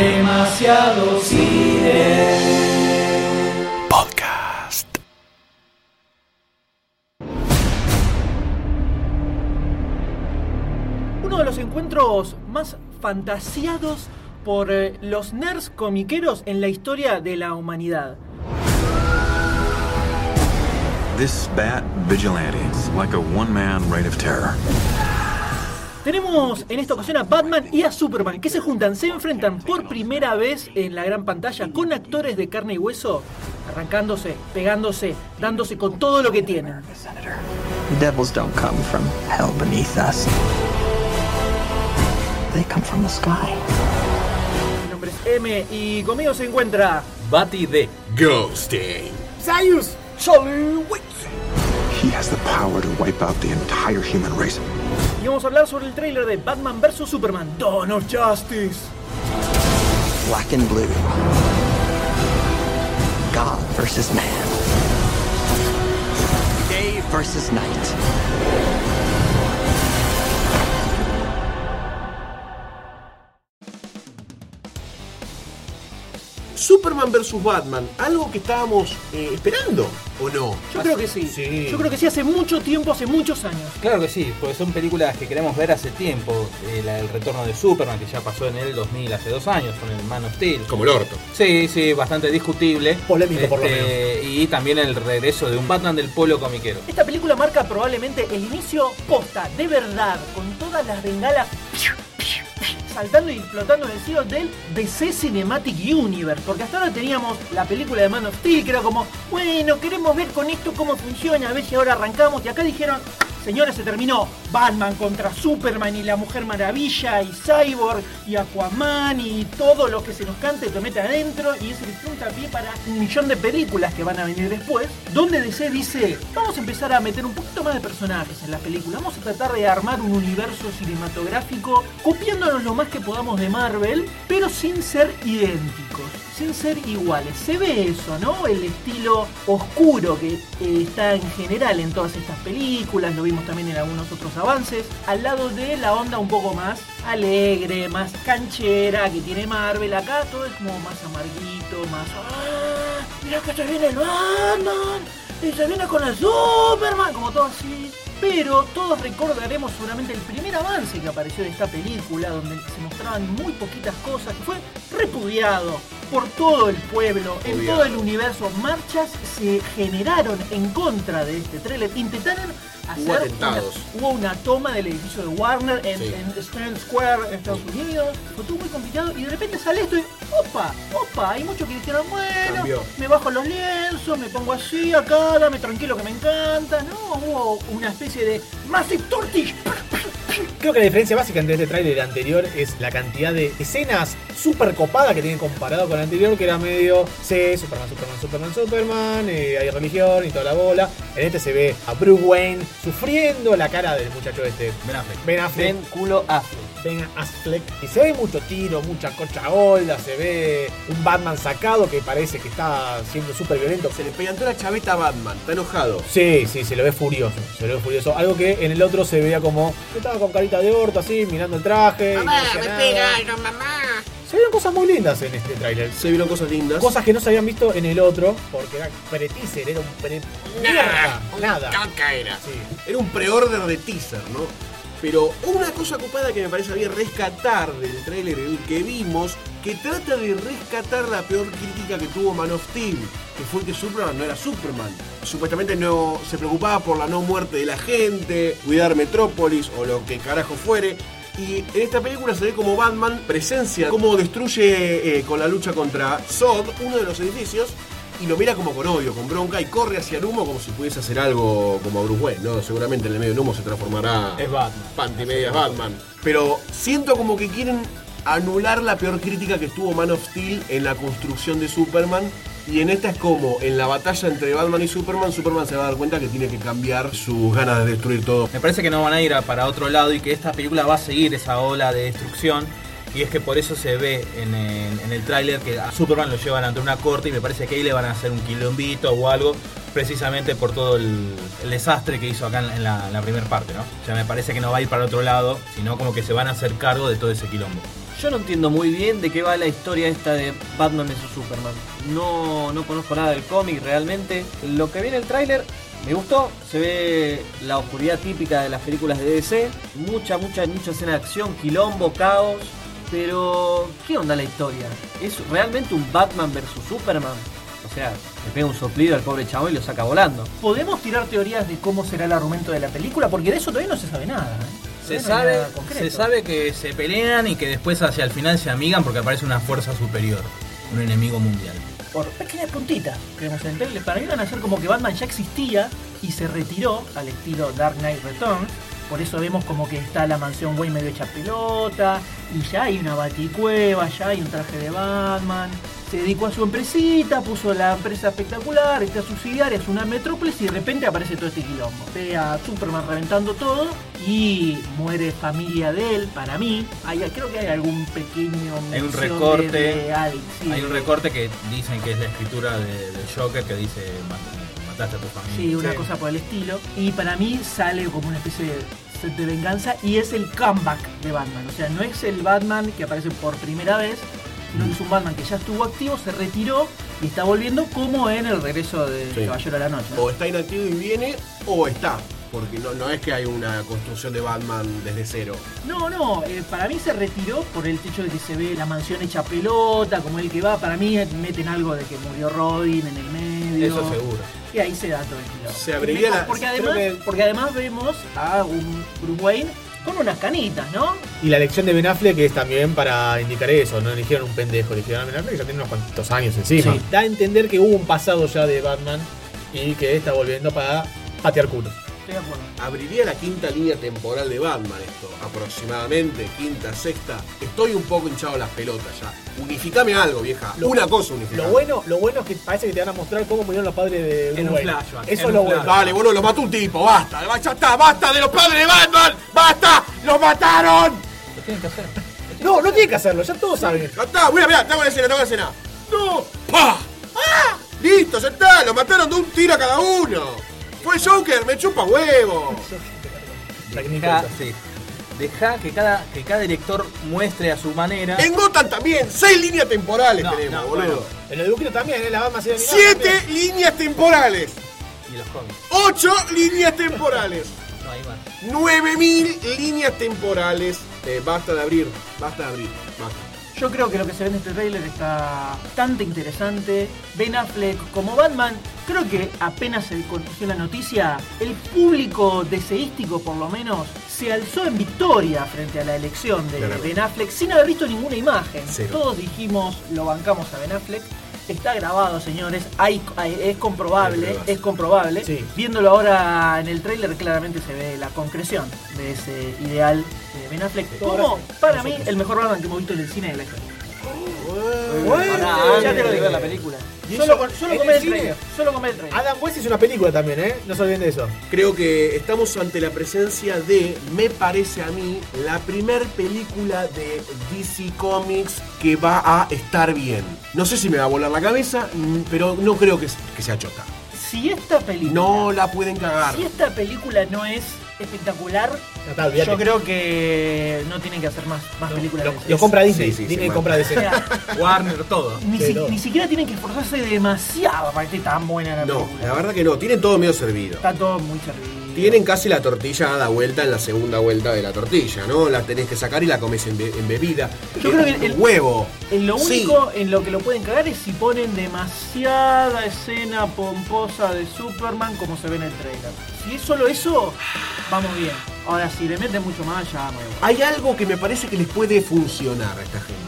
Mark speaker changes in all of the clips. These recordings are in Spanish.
Speaker 1: Demasiado cine.
Speaker 2: Podcast.
Speaker 3: Uno de los encuentros más fantasiados por eh, los nerds comiqueros en la historia de la humanidad.
Speaker 4: This bat vigilante is like a one man reign of terror.
Speaker 3: Tenemos en esta ocasión a Batman y a Superman que se juntan, se enfrentan por primera vez en la gran pantalla con actores de carne y hueso, arrancándose, pegándose, dándose con todo lo que tienen.
Speaker 5: Devils don't come from hell beneath us. They come from the sky.
Speaker 3: Mi nombre es M y conmigo se encuentra
Speaker 2: Batty de Ghosting.
Speaker 3: Sayus Charlie Wick.
Speaker 4: He has the power to wipe out the entire human race.
Speaker 3: Y vamos a hablar sobre el tráiler de Batman vs Superman, Dawn of Justice.
Speaker 5: Black and blue. God versus man. Day versus night.
Speaker 6: Superman vs Batman, algo que estábamos eh, esperando, ¿o no?
Speaker 3: Yo creo que sí.
Speaker 2: Sí.
Speaker 3: Yo creo que sí hace mucho tiempo, hace muchos años.
Speaker 7: Claro que sí, porque son películas que queremos ver hace tiempo. Eh, la del retorno de Superman, que ya pasó en el 2000, hace dos años, con el Man of Steel.
Speaker 6: Como el orto.
Speaker 7: Sí, sí, bastante discutible.
Speaker 2: Polémico, por lo
Speaker 7: Este, Y también el regreso de un Batman del pueblo comiquero.
Speaker 3: Esta película marca probablemente el inicio posta, de verdad, con todas las bengalas saltando y explotando en el cielo del DC Cinematic Universe. Porque hasta ahora teníamos la película de Man of Steel, que era como, bueno, queremos ver con esto cómo funciona, a ver si ahora arrancamos. Y acá dijeron, señores, se terminó Batman contra Superman y la Mujer Maravilla y Cyborg y Aquaman y todo lo que se nos cante te mete adentro. Y es el puntapié para un millón de películas que van a venir después. Donde DC dice, vamos a empezar a meter un poquito más de personajes en la película. Vamos a tratar de armar un universo cinematográfico copiándonos lo más que podamos de Marvel, pero sin ser idénticos, sin ser iguales. Se ve eso, ¿no? El estilo oscuro que está en general en todas estas películas, lo también en algunos otros avances, al lado de la onda un poco más alegre, más canchera que tiene Marvel. Acá todo es como más amarguito, más... ¡Ah! ¡Mira que se viene el Batman! Y se viene con el Superman, como todo así. Pero todos recordaremos seguramente el primer avance que apareció de esta película, donde se mostraban muy poquitas cosas, que fue repudiado por todo el pueblo, en todo el universo. Marchas se generaron en contra de este trailer. Intentaron hacer
Speaker 6: Hubo atentados.
Speaker 3: una- hubo una toma del edificio de Warner en,
Speaker 6: Sí.
Speaker 3: en Strand Square en Estados Unidos. Fue todo muy complicado y de repente sale esto y opa, opa. Hay muchos que dijeron, bueno,
Speaker 6: Cambió.
Speaker 3: me bajo los lienzos, me pongo así acá, dame tranquilo que me encanta. No, hubo una especie de Massive Tortish.
Speaker 2: Creo que la diferencia básica entre este tráiler y el anterior es la cantidad de escenas súper copadas que tienen comparado con el anterior, que era medio, sí, Superman, Superman, Superman, Superman, eh, hay religión y toda la bola. En este se ve a Bruce Wayne sufriendo la cara del muchacho este.
Speaker 7: Ben Affleck.
Speaker 2: Ben Affleck.
Speaker 7: Ben culo Affleck.
Speaker 2: Ben Affleck. Y se ve mucho tiro, mucha cocha golda, se ve un Batman sacado que parece que está siendo súper violento.
Speaker 6: Se le pegantó la chaveta a Batman, está enojado.
Speaker 2: Sí, sí, se lo ve furioso, se lo ve furioso. Algo que en el otro se veía como que estaba con carita de orto así, mirando el traje. y no decía nada. Se vieron cosas muy lindas en este tráiler.
Speaker 6: Se vieron cosas lindas.
Speaker 2: Cosas que no se habían visto en el otro, porque era pre-teaser, era un pre... Mierda, nada.
Speaker 6: era.
Speaker 2: Sí.
Speaker 6: Era un pre-order de teaser, ¿no? Pero una cosa ocupada que me parece bien rescatar del tráiler el que vimos, que trata de rescatar la peor crítica que tuvo Man of Steel, que fue que Superman no era Superman. Supuestamente no se preocupaba por la no muerte de la gente, cuidar Metrópolis o lo que carajo fuere. Y en esta película se ve como Batman presencia, cómo destruye eh, con la lucha contra Zod uno de los edificios y lo mira como con odio, con bronca y corre hacia el humo como si pudiese hacer algo como Bruce Wayne, ¿no? Seguramente en el medio del humo se transformará
Speaker 2: Es Batman.
Speaker 6: Panty Medias Batman. Pero siento como que quieren anular la peor crítica que tuvo Man of Steel en la construcción de Superman. Y en esta es como en la batalla entre Batman y Superman, Superman se va a dar cuenta que tiene que cambiar sus ganas de destruir todo.
Speaker 7: Me parece que no van a ir para otro lado y que esta película va a seguir esa ola de destrucción. Y es que por eso se ve en, el- en tráiler que a Superman lo llevan ante una corte y me parece que ahí le van a hacer un quilombito o algo, precisamente por todo el, desastre que hizo acá en, en la, en la primera parte, ¿no? O sea, me parece que no va a ir para otro lado, sino como que se van a hacer cargo de todo ese quilombo.
Speaker 1: Yo no entiendo muy bien de qué va la historia esta de Batman vs Superman. No, no conozco nada del cómic realmente. Lo que viene el tráiler me gustó. Se ve la oscuridad típica de las películas de DC. Mucha, mucha, mucha escena de acción, quilombo, caos. Pero, ¿qué onda la historia? ¿Es realmente un Batman vs Superman? O sea, le pega un soplido al pobre chavo y lo saca volando.
Speaker 3: ¿Podemos tirar teorías de cómo será el argumento de la película? Porque de eso todavía no se sabe nada. ¿eh?
Speaker 7: Se
Speaker 3: no
Speaker 7: sabe, se sabe que se pelean y que después hacia el final se amigan porque aparece una fuerza superior, un enemigo mundial.
Speaker 3: por pequeñas puntitas que vemos en el trailer. Para mí van a ser como que Batman ya existía y se retiró al estilo Dark Knight Returns. Por eso vemos como que está la mansión Wayne medio hecha pelota y ya hay una baticueva, ya hay un traje de Batman. Se dedicó a su empresita, puso la empresa espectacular, está subsidiaria, es una metrópolis y de repente aparece todo este quilombo. Ve a Superman reventando todo y muere familia de él, para mí. Hay, creo que hay algún pequeño
Speaker 7: Hay un
Speaker 3: de-
Speaker 7: recorte,
Speaker 3: de Alex, sí,
Speaker 7: Hay un recorte que dicen que es la escritura de- Joker que dice "Mat- mataste a tu familia.
Speaker 3: Sí, una
Speaker 2: Sí.
Speaker 3: cosa por el estilo. Y para mí sale como una especie de set de venganza y es el comeback de Batman. O sea, no es el Batman que aparece por primera vez, sino que es un Batman que ya estuvo activo, se retiró y está volviendo como en el regreso de
Speaker 6: Sí.
Speaker 3: Caballero de la Noche. ¿no?
Speaker 6: O está inactivo y viene, o está. Porque no, no es que hay una construcción de Batman desde cero.
Speaker 3: No, no, eh, para mí se retiró por el hecho de que se ve la mansión hecha pelota, como el que va. Para mí meten algo de que murió Robin en el medio.
Speaker 7: Eso seguro.
Speaker 3: Y ahí se da todo el quilombo.
Speaker 6: Se abriría la-
Speaker 3: porque, además,
Speaker 2: que-
Speaker 3: porque además vemos a un Bruce Wayne con unas canitas, ¿no?
Speaker 2: Y la elección de Ben Affleck es también para indicar eso, no eligieron un pendejo, eligieron a Ben Affleck que ya tiene unos cuantos años encima.
Speaker 3: Sí.
Speaker 2: Da a entender que hubo un pasado ya de Batman y que está volviendo para patear culos.
Speaker 3: Estoy de acuerdo.
Speaker 6: Abriría la quinta línea temporal de Batman esto, aproximadamente, quinta, sexta. Estoy un poco hinchado las pelotas ya. Unificame algo, vieja.
Speaker 2: Lo-
Speaker 6: una cosa unificame.
Speaker 2: Lo bueno, lo bueno es que parece que te van a mostrar cómo murieron los padres de Bruce
Speaker 7: En un
Speaker 2: Wayne.
Speaker 7: flashback,
Speaker 2: Eso
Speaker 7: en
Speaker 2: es lo bueno.
Speaker 6: Dale, boludo, lo mató un tipo, basta, ya está, basta de los padres de Batman, basta, los mataron.
Speaker 7: Lo tienen que hacer.
Speaker 2: No, no tiene que hacerlo, ya todos saben.
Speaker 6: Ya está, mira, mira, te hago la escena, te hago la escena. No, pa, ah, listo, ya está, lo mataron de un tiro a cada uno. Fue Joker, me chupa huevo.
Speaker 7: Deja, sí. Deja que cada, que cada director muestre a su manera.
Speaker 6: En Gotham también, seis líneas temporales
Speaker 7: No,
Speaker 6: tenemos,
Speaker 7: no,
Speaker 6: boludo.
Speaker 7: bueno.
Speaker 2: En los dibujitos también, ¿eh? la Batman se
Speaker 6: Siete líneas temporales,
Speaker 7: Y los cómics.
Speaker 6: ocho líneas temporales.
Speaker 7: No hay más.
Speaker 6: 9000 líneas temporales. Eh, basta de abrir, basta de abrir, basta.
Speaker 3: Yo creo que lo que se ve en este trailer está bastante interesante. Ben Affleck como Batman, creo que apenas se conoció la noticia, el público deseístico por lo menos se alzó en victoria frente a la elección de. Ben Affleck sin haber visto ninguna imagen.
Speaker 6: Cero.
Speaker 3: Todos dijimos, lo bancamos a Ben Affleck. Está grabado, señores, hay, hay- es comprobable, es comprobable.
Speaker 2: Sí.
Speaker 3: Viéndolo ahora en el tráiler claramente se ve la concreción de ese ideal de Ben Affleck. Como, para mí, el mejor Batman que hemos visto en el cine de la historia.
Speaker 1: Ahora,
Speaker 3: ya te lo digo.
Speaker 1: ver la película.
Speaker 2: ¿Y
Speaker 3: Solo con, solo con
Speaker 2: el
Speaker 3: trailer. Solo el trailer.
Speaker 2: Adam West hizo una película también, ¿eh? No se olviden de eso.
Speaker 6: Creo que estamos ante la presencia de, me parece a mí, la primer película de DC Comics que va a estar bien. No sé si me va a volar la cabeza, mm, pero no creo que, que sea chota.
Speaker 3: Si esta película.
Speaker 6: No la pueden cagar.
Speaker 3: Si esta película no es espectacular, yo creo que no tienen que hacer más, más películas
Speaker 2: Lo,
Speaker 3: de
Speaker 2: lo compra Disney.
Speaker 6: Sí, sí,
Speaker 2: Disney
Speaker 6: sí,
Speaker 2: compra
Speaker 3: O
Speaker 2: DC.
Speaker 3: sea,
Speaker 7: Warner, todo.
Speaker 3: ni,
Speaker 2: Sí,
Speaker 3: si-
Speaker 2: no.
Speaker 3: ni siquiera tienen que esforzarse demasiado para que esté tan buena la
Speaker 6: No,
Speaker 3: película.
Speaker 6: la verdad que no. Tienen todo medio servido.
Speaker 3: Está todo muy servido.
Speaker 6: Tienen casi la tortilla dada vuelta en la segunda vuelta de la tortilla, ¿no? La tenés que sacar y la comes en, be- en bebida.
Speaker 3: Yo creo que el-
Speaker 6: huevo.
Speaker 3: En lo
Speaker 6: Sí.
Speaker 3: único en lo que lo pueden cagar es si ponen demasiada escena pomposa de Superman como se ve en el trailer. Si es solo eso, vamos bien. Ahora, si le meten mucho más, ya vamos igual.
Speaker 6: Hay algo que me parece que les puede funcionar a esta gente.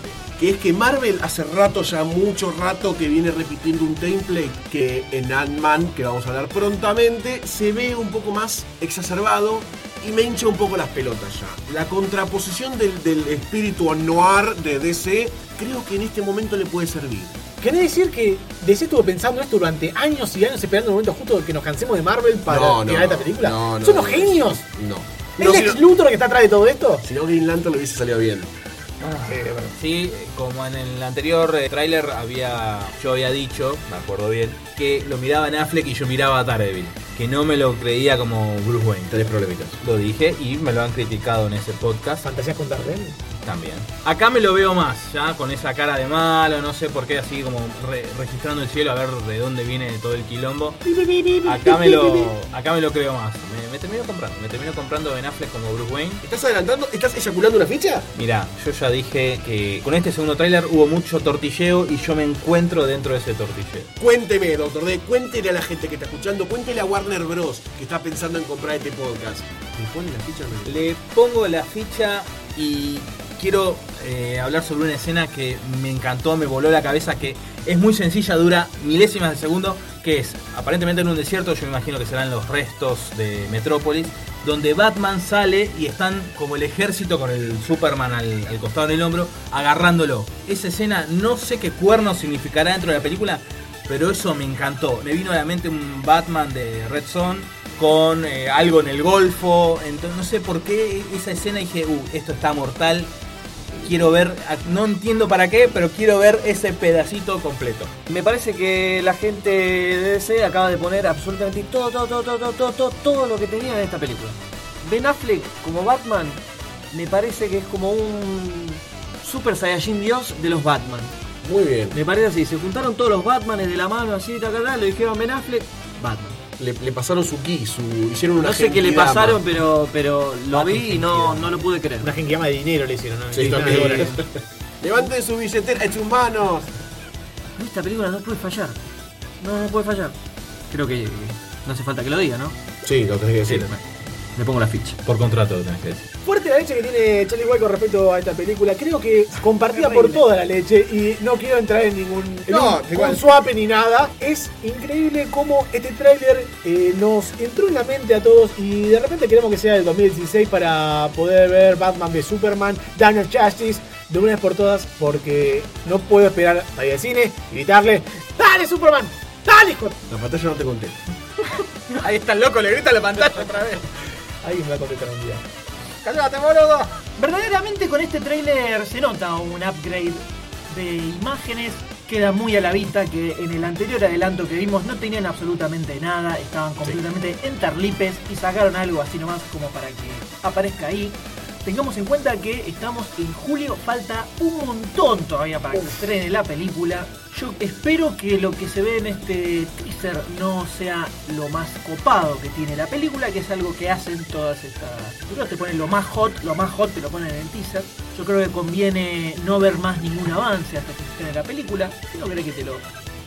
Speaker 6: Que es que Marvel hace rato, ya mucho rato, que viene repitiendo un template que en Ant-Man, que vamos a hablar prontamente, se ve un poco más exacerbado y me hincha un poco las pelotas ya. La contraposición del, del espíritu noir de DC, creo que en este momento le puede servir.
Speaker 2: ¿Querés decir que DC estuvo pensando esto durante años y años esperando el momento justo de que nos cansemos de Marvel para
Speaker 6: No, no,
Speaker 2: tirar esta película?
Speaker 6: no, no,
Speaker 2: ¿Son
Speaker 6: no.
Speaker 2: genios?
Speaker 6: No.
Speaker 2: ¿Es
Speaker 6: No, si
Speaker 2: Lex Luthor que está atrás de todo esto?
Speaker 6: si no, Green Lantern le hubiese salido bien.
Speaker 7: Sí, como en el anterior eh, tráiler había, yo había dicho, me acuerdo bien, que lo miraba en Affleck y yo miraba a Daredevil. Que no me lo creía como Bruce Wayne.
Speaker 6: Tenés problemitas.
Speaker 7: Lo dije y me lo han criticado en ese podcast.
Speaker 2: ¿Fantasías con Daredevil?
Speaker 7: también. Acá me lo veo más, ya con esa cara de malo, no sé por qué, así como re- registrando el cielo a ver de dónde viene todo el quilombo. Acá me lo, acá me lo creo más. Me, me termino comprando, me termino comprando Ben Affleck como Bruce Wayne.
Speaker 6: ¿Estás adelantando? ¿Estás eyaculando una ficha?
Speaker 7: Mirá, yo ya dije que con este segundo tráiler hubo mucho tortilleo y yo me encuentro dentro de ese tortilleo.
Speaker 6: Cuénteme, doctor D, cuéntele a la gente que está escuchando, cuéntele a Warner Bros. que está pensando en comprar este podcast. ¿Le
Speaker 7: pongo la ficha y quiero eh, hablar sobre una escena que me encantó, me voló la cabeza, que es muy sencilla, dura milésimas de segundo, que es aparentemente en un desierto, yo me imagino que serán los restos de Metrópolis, donde Batman sale y están como el ejército con el Superman al, al costado del hombro, agarrándolo. Esa escena no sé qué cuerno significará dentro de la película, pero eso me encantó. Me vino a la mente un Batman de Red Son con eh, algo en el Golfo. Entonces no sé por qué esa escena dije, uh, esto está mortal. Quiero ver, no entiendo para qué, pero quiero ver ese pedacito completo.
Speaker 1: Me parece que la gente de DC acaba de poner absolutamente todo, todo, todo, todo, todo, todo, todo lo que tenía en esta película. Ben Affleck como Batman me parece que es como un Super Saiyajin Dios de los Batman.
Speaker 6: Muy bien.
Speaker 1: Me parece así, se juntaron todos los Batmanes de la mano así, ta, ta, ta, le dijeron Ben Affleck, Batman.
Speaker 6: Le, le pasaron su ki, su, hicieron una
Speaker 1: No sé qué le
Speaker 6: genkidama.
Speaker 1: pasaron, pero, pero lo
Speaker 2: Batman
Speaker 1: vi y no, no lo pude creer.
Speaker 2: Una genkidama de dinero le hicieron, ¿no?
Speaker 6: Sí,
Speaker 2: hicieron
Speaker 6: también.
Speaker 2: de.
Speaker 6: Levanten su billetera en sus manos.
Speaker 1: Esta película no puede fallar. No, no puede fallar. Creo que no hace falta que lo diga, ¿no?
Speaker 6: Sí, lo tenés que decir.
Speaker 1: Le pongo la ficha.
Speaker 7: Por contrato lo tenés que decir.
Speaker 2: Fuerte la leche que tiene Charlie White con respecto a esta película. Creo que compartida por toda la leche y no quiero entrar en ningún en
Speaker 6: No,
Speaker 2: un,
Speaker 6: igual.
Speaker 2: un swap ni nada. Es increíble cómo este tráiler eh, nos entró en la mente a todos y de repente queremos que sea del 2016 para poder ver Batman v Superman, Daniel Justice de una vez por todas porque no puedo esperar a ir al cine y gritarle ¡Dale Superman! ¡Dale hijo!
Speaker 6: La pantalla no te conté.
Speaker 7: Ahí está el loco, le grita a la pantalla otra vez.
Speaker 2: Alguien me va a contestar un día.
Speaker 7: ¡Cállate, boludo!
Speaker 3: Verdaderamente con este tráiler se nota un upgrade de imágenes. Queda muy a la vista que en el anterior adelanto que vimos no tenían absolutamente nada, estaban completamente entarlipes y sacaron algo así nomás como para que aparezca ahí. Tengamos en cuenta que estamos en julio, falta un montón todavía para que estrene la película. Yo espero que lo que se ve en este teaser no sea lo más copado que tiene la película, que es algo que hacen todas estas películas. Te ponen lo más hot, lo más hot te lo ponen en el teaser. Yo creo que conviene no ver más ningún avance hasta que estrene la película. No querés que te lo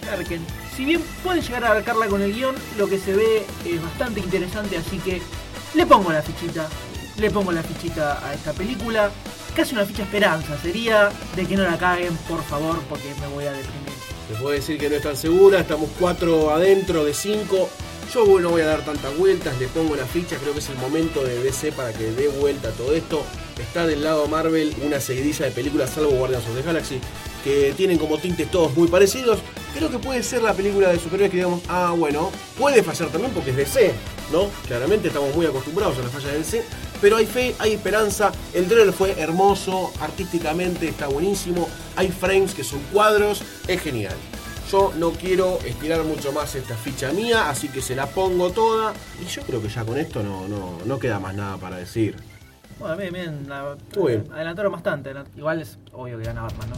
Speaker 3: larguen. Si bien pueden llegar a abarcarla con el guion, lo que se ve es bastante interesante, así que le pongo la fichita. Le pongo la fichita a esta película. Casi una ficha esperanza sería de que no la caguen, por favor, porque me voy a deprimir.
Speaker 6: Les puedo decir que no es tan segura, estamos cuatro adentro de cinco. Yo no voy a dar tantas vueltas, le pongo la ficha, creo que es el momento de DC para que dé vuelta todo esto. Está del lado Marvel una seguidilla de películas, salvo Guardians of the Galaxy, que tienen como tintes todos muy parecidos. Creo que puede ser la película de superhéroes que digamos, ah, bueno, puede fallar también porque es DC, ¿no? Claramente estamos muy acostumbrados a la falla de DC, pero hay fe, hay esperanza. El trailer fue hermoso, artísticamente está buenísimo, hay frames que son cuadros, es genial. Yo no quiero estirar mucho más esta ficha mía, así que se la pongo toda. Y yo creo que ya con esto no, no, no queda más nada para decir.
Speaker 3: Bueno, bien, bien. la-
Speaker 6: Muy bien.
Speaker 3: Adelantaron bastante. Igual es obvio que gana Batman, ¿no?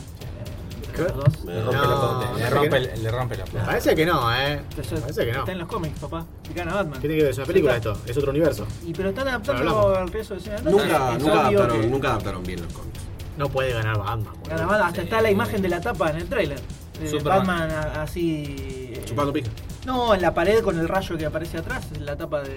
Speaker 2: ¿Qué?
Speaker 3: Los dos.
Speaker 6: Me
Speaker 7: Le
Speaker 6: rompe
Speaker 7: rompe,
Speaker 6: la
Speaker 2: No,
Speaker 6: pantalla.
Speaker 7: le
Speaker 2: parece
Speaker 7: rompe,
Speaker 2: que-
Speaker 7: el- le rompe la plata.
Speaker 2: Parece que no, eh. Parece que no.
Speaker 3: Está en los cómics, papá. Que gana Batman.
Speaker 2: ¿Qué tiene que ver? Es una película esto, es otro universo.
Speaker 3: Y pero están adaptando
Speaker 2: hablamos.
Speaker 3: al resto de escena.
Speaker 6: Nunca, nunca, adaptaron,
Speaker 3: que
Speaker 6: nunca adaptaron bien los cómics.
Speaker 2: No puede ganar Batman. boludo.
Speaker 3: Gana Batman. Hasta
Speaker 7: Sí,
Speaker 3: está la imagen de la tapa en el trailer. Eh,
Speaker 7: Superman.
Speaker 3: Batman a- así. eh,
Speaker 6: Chupando pija.
Speaker 3: No, en la pared con el rayo que aparece atrás, en la tapa de.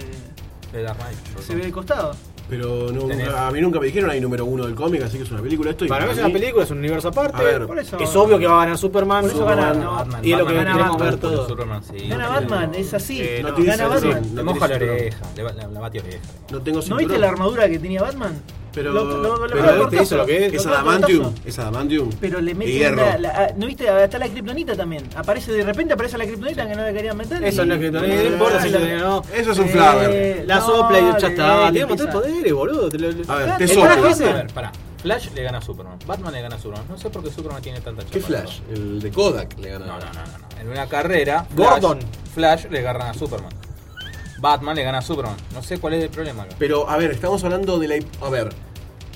Speaker 7: De Dark Knight.
Speaker 3: Se ve de costado.
Speaker 6: Pero no-
Speaker 7: Tenés.
Speaker 6: a mí nunca me dijeron hay número uno del cómic, así que es una película esto. y
Speaker 2: Para mí es una película, es un universo aparte.
Speaker 6: A ver,
Speaker 3: Por eso.
Speaker 2: Es obvio que va a ganar Superman.
Speaker 3: Por eso
Speaker 2: Superman,
Speaker 3: gana, no,
Speaker 7: Batman,
Speaker 2: y es lo que
Speaker 7: Batman
Speaker 3: gana
Speaker 2: queremos
Speaker 3: Batman.
Speaker 2: ver todo.
Speaker 7: Superman, sí.
Speaker 3: Gana
Speaker 7: No
Speaker 3: Batman, es así.
Speaker 2: Eh,
Speaker 6: no
Speaker 2: no,
Speaker 6: tiene
Speaker 3: gana Batman.
Speaker 6: no
Speaker 7: Le moja la
Speaker 6: tiene cinturón.
Speaker 7: oreja, le, va- la, la bate oreja.
Speaker 6: No tengo
Speaker 3: ¿No
Speaker 6: cinturón.
Speaker 3: viste la armadura que tenía Batman?
Speaker 6: Pero,
Speaker 3: Lo- lo- lo-
Speaker 6: pero
Speaker 3: lo-
Speaker 6: este
Speaker 3: lo-
Speaker 6: hizo lo que es. Es adamantium. Es adamantium.
Speaker 3: Pero le meten
Speaker 6: hierro.
Speaker 3: la, la- ¿No viste? Está la kriptonita también. Aparece de repente, aparece la kriptonita que no le querían meter.
Speaker 2: Eso
Speaker 3: y-
Speaker 2: no es que no importa si no.
Speaker 6: Eso es un
Speaker 3: Eh,
Speaker 6: flaver.
Speaker 2: La
Speaker 3: no,
Speaker 2: sopla y ya está. Tiene
Speaker 3: empieza-
Speaker 2: poderes, boludo.
Speaker 6: A ver, te sopla.
Speaker 7: A ver, pará. Flash le gana a Superman. Batman le gana a Superman. No sé por qué Superman tiene tanta chapa.
Speaker 6: ¿Qué Flash? El de Kodak le gana.
Speaker 7: No, no, no, no, no. En una carrera,
Speaker 2: Gordon.
Speaker 7: Flash, Flash le gana a Superman. Batman le gana a Superman. No sé cuál es el problema.
Speaker 6: Pero, a ver, estamos hablando de la. A ver.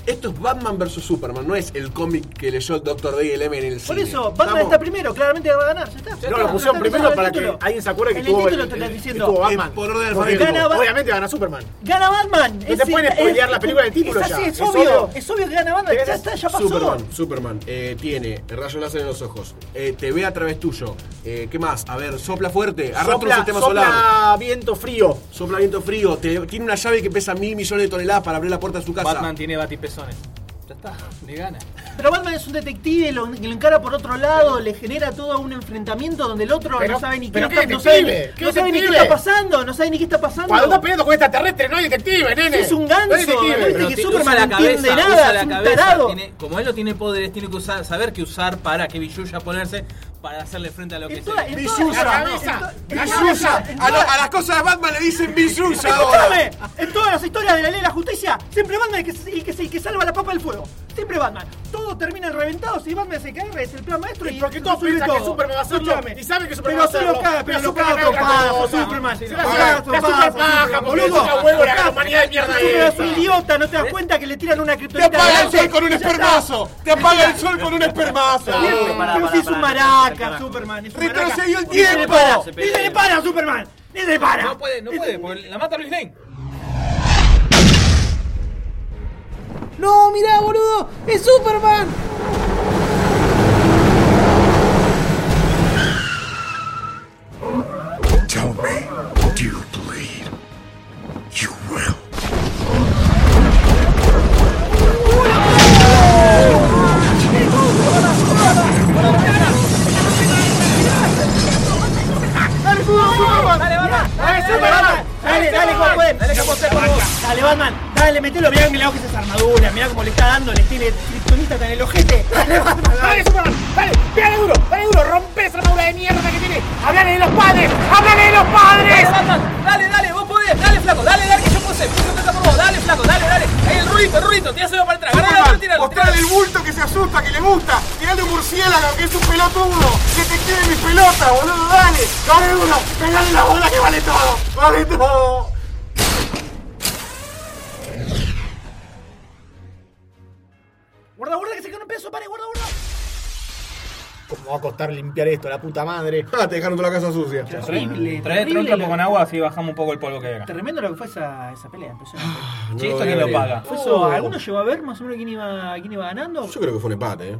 Speaker 6: Esto es Batman vs Superman, no es el cómic que leyó el Dr. Day y el M en el
Speaker 3: Por
Speaker 6: cine.
Speaker 3: eso, Batman
Speaker 6: Estamos-
Speaker 3: está primero, claramente va a ganar. Ya está. Ya
Speaker 2: No, lo pusieron primero para que alguien se acuerde que
Speaker 3: En el
Speaker 2: tuvo,
Speaker 3: título
Speaker 2: el-
Speaker 3: te estás
Speaker 2: que
Speaker 3: diciendo.
Speaker 2: Batman.
Speaker 6: por orden
Speaker 2: Porque
Speaker 6: alfabético.
Speaker 3: gana Ba-
Speaker 2: Obviamente gana Superman.
Speaker 3: Gana Batman.
Speaker 2: No te pueden spoilear la película del título
Speaker 3: es
Speaker 2: ya.
Speaker 3: así, es,
Speaker 2: Es
Speaker 3: obvio.
Speaker 2: obvio.
Speaker 3: Es obvio que gana Batman. Ya está, ya pasó.
Speaker 6: Superman, Superman, eh, tiene el rayo láser en los ojos, eh, te ve a través tuyo. Eh, ¿Qué más? A ver, sopla fuerte, arrastra un
Speaker 2: Sopla,
Speaker 6: sistema
Speaker 2: sopla
Speaker 6: solar,
Speaker 2: viento frío.
Speaker 6: sopla viento frío, te- tiene una llave que pesa mil millones de toneladas para abrir la puerta de su casa.
Speaker 7: Batman tiene Ya está, le gana.
Speaker 3: Pero Batman es un detective, lo, lo encara por otro lado, le genera todo un enfrentamiento donde el otro
Speaker 2: Pero-
Speaker 3: no sabe ni qué,
Speaker 2: pero
Speaker 3: está, no sabe,
Speaker 2: detective, qué
Speaker 3: no sabe ni qué
Speaker 2: detective.
Speaker 3: está pasando, no sabe ni qué está pasando.
Speaker 2: Cuando estás peleando con extraterrestres no hay detective, nene.
Speaker 3: Es un ganso,
Speaker 2: No hay detective.
Speaker 3: ¿no viste
Speaker 7: Pero
Speaker 3: que
Speaker 7: ti-
Speaker 3: Superman
Speaker 7: usa la
Speaker 3: no entiende
Speaker 7: cabeza,
Speaker 3: nada,
Speaker 7: usa la
Speaker 3: es un
Speaker 7: cabeza,
Speaker 3: tarado.
Speaker 7: tiene- como él no tiene poderes, tiene que usar, saber qué usar para que Villuya ponerse para hacerle frente a lo que
Speaker 6: la
Speaker 2: cabeza,
Speaker 3: toda-
Speaker 6: Villuya,
Speaker 3: en
Speaker 6: a, lo-
Speaker 3: toda-
Speaker 6: a las cosas de Batman le dicen Villuya ahora.
Speaker 3: Escúchame, en todas las historias de la ley de la justicia, siempre Batman es el que, el que, el que salva la papa del fuego. Siempre Batman. Todos terminan reventados y Batman se cae, es el plan maestro y
Speaker 2: Porque todos piensan que
Speaker 3: todo.
Speaker 2: Superman va a hacerlo y sabe que Superman
Speaker 3: Pero
Speaker 2: va a
Speaker 3: se
Speaker 2: hacerlo.
Speaker 3: lo caga, pero
Speaker 2: Pero
Speaker 3: lo
Speaker 2: Superman
Speaker 3: caga trompazo. Superman. Se
Speaker 2: la
Speaker 3: caga trompazo, boludo.
Speaker 2: la humanidad de mierda
Speaker 3: Superman es un idiota, ¿no te das cuenta que le tiran una
Speaker 6: Te
Speaker 3: criptonita
Speaker 6: apaga el sol con un espermazo. Te apaga el sol con un espermazo.
Speaker 3: Pero pero si es un maraca. Superman.
Speaker 6: Retrocedió el tiempo.
Speaker 3: para,
Speaker 1: Se
Speaker 3: le para, Superman. Ni se le para.
Speaker 7: No puede, no puede, porque la mata Luis Lane.
Speaker 2: No, mirá, boludo. Es Superman.
Speaker 7: Ruido, el ruido, tiráselo para atrás, tiralo,
Speaker 6: mostrale
Speaker 7: tiralo.
Speaker 6: el bulto que se asusta, que le gusta. Tirale un murciélago, que es un pelotudo. Que te quede mi pelota, boludo, dale. Dale uno, pegale la bola que vale todo. Vale todo.
Speaker 2: Va a costar limpiar esto, la puta madre?
Speaker 6: Ah, te dejaron toda la casa sucia.
Speaker 3: Terrible.
Speaker 7: Trae, un trapo con agua así bajamos un poco el polvo que hay acá.
Speaker 3: Tremendo lo que fue esa, esa pelea. Impresionante.
Speaker 7: Sí, esto quién lo paga.
Speaker 3: ¿Fue eso? ¿Alguno llegó a ver más o menos quién iba, quién iba ganando?
Speaker 6: Yo creo que fue un empate, eh.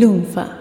Speaker 8: Lunfa.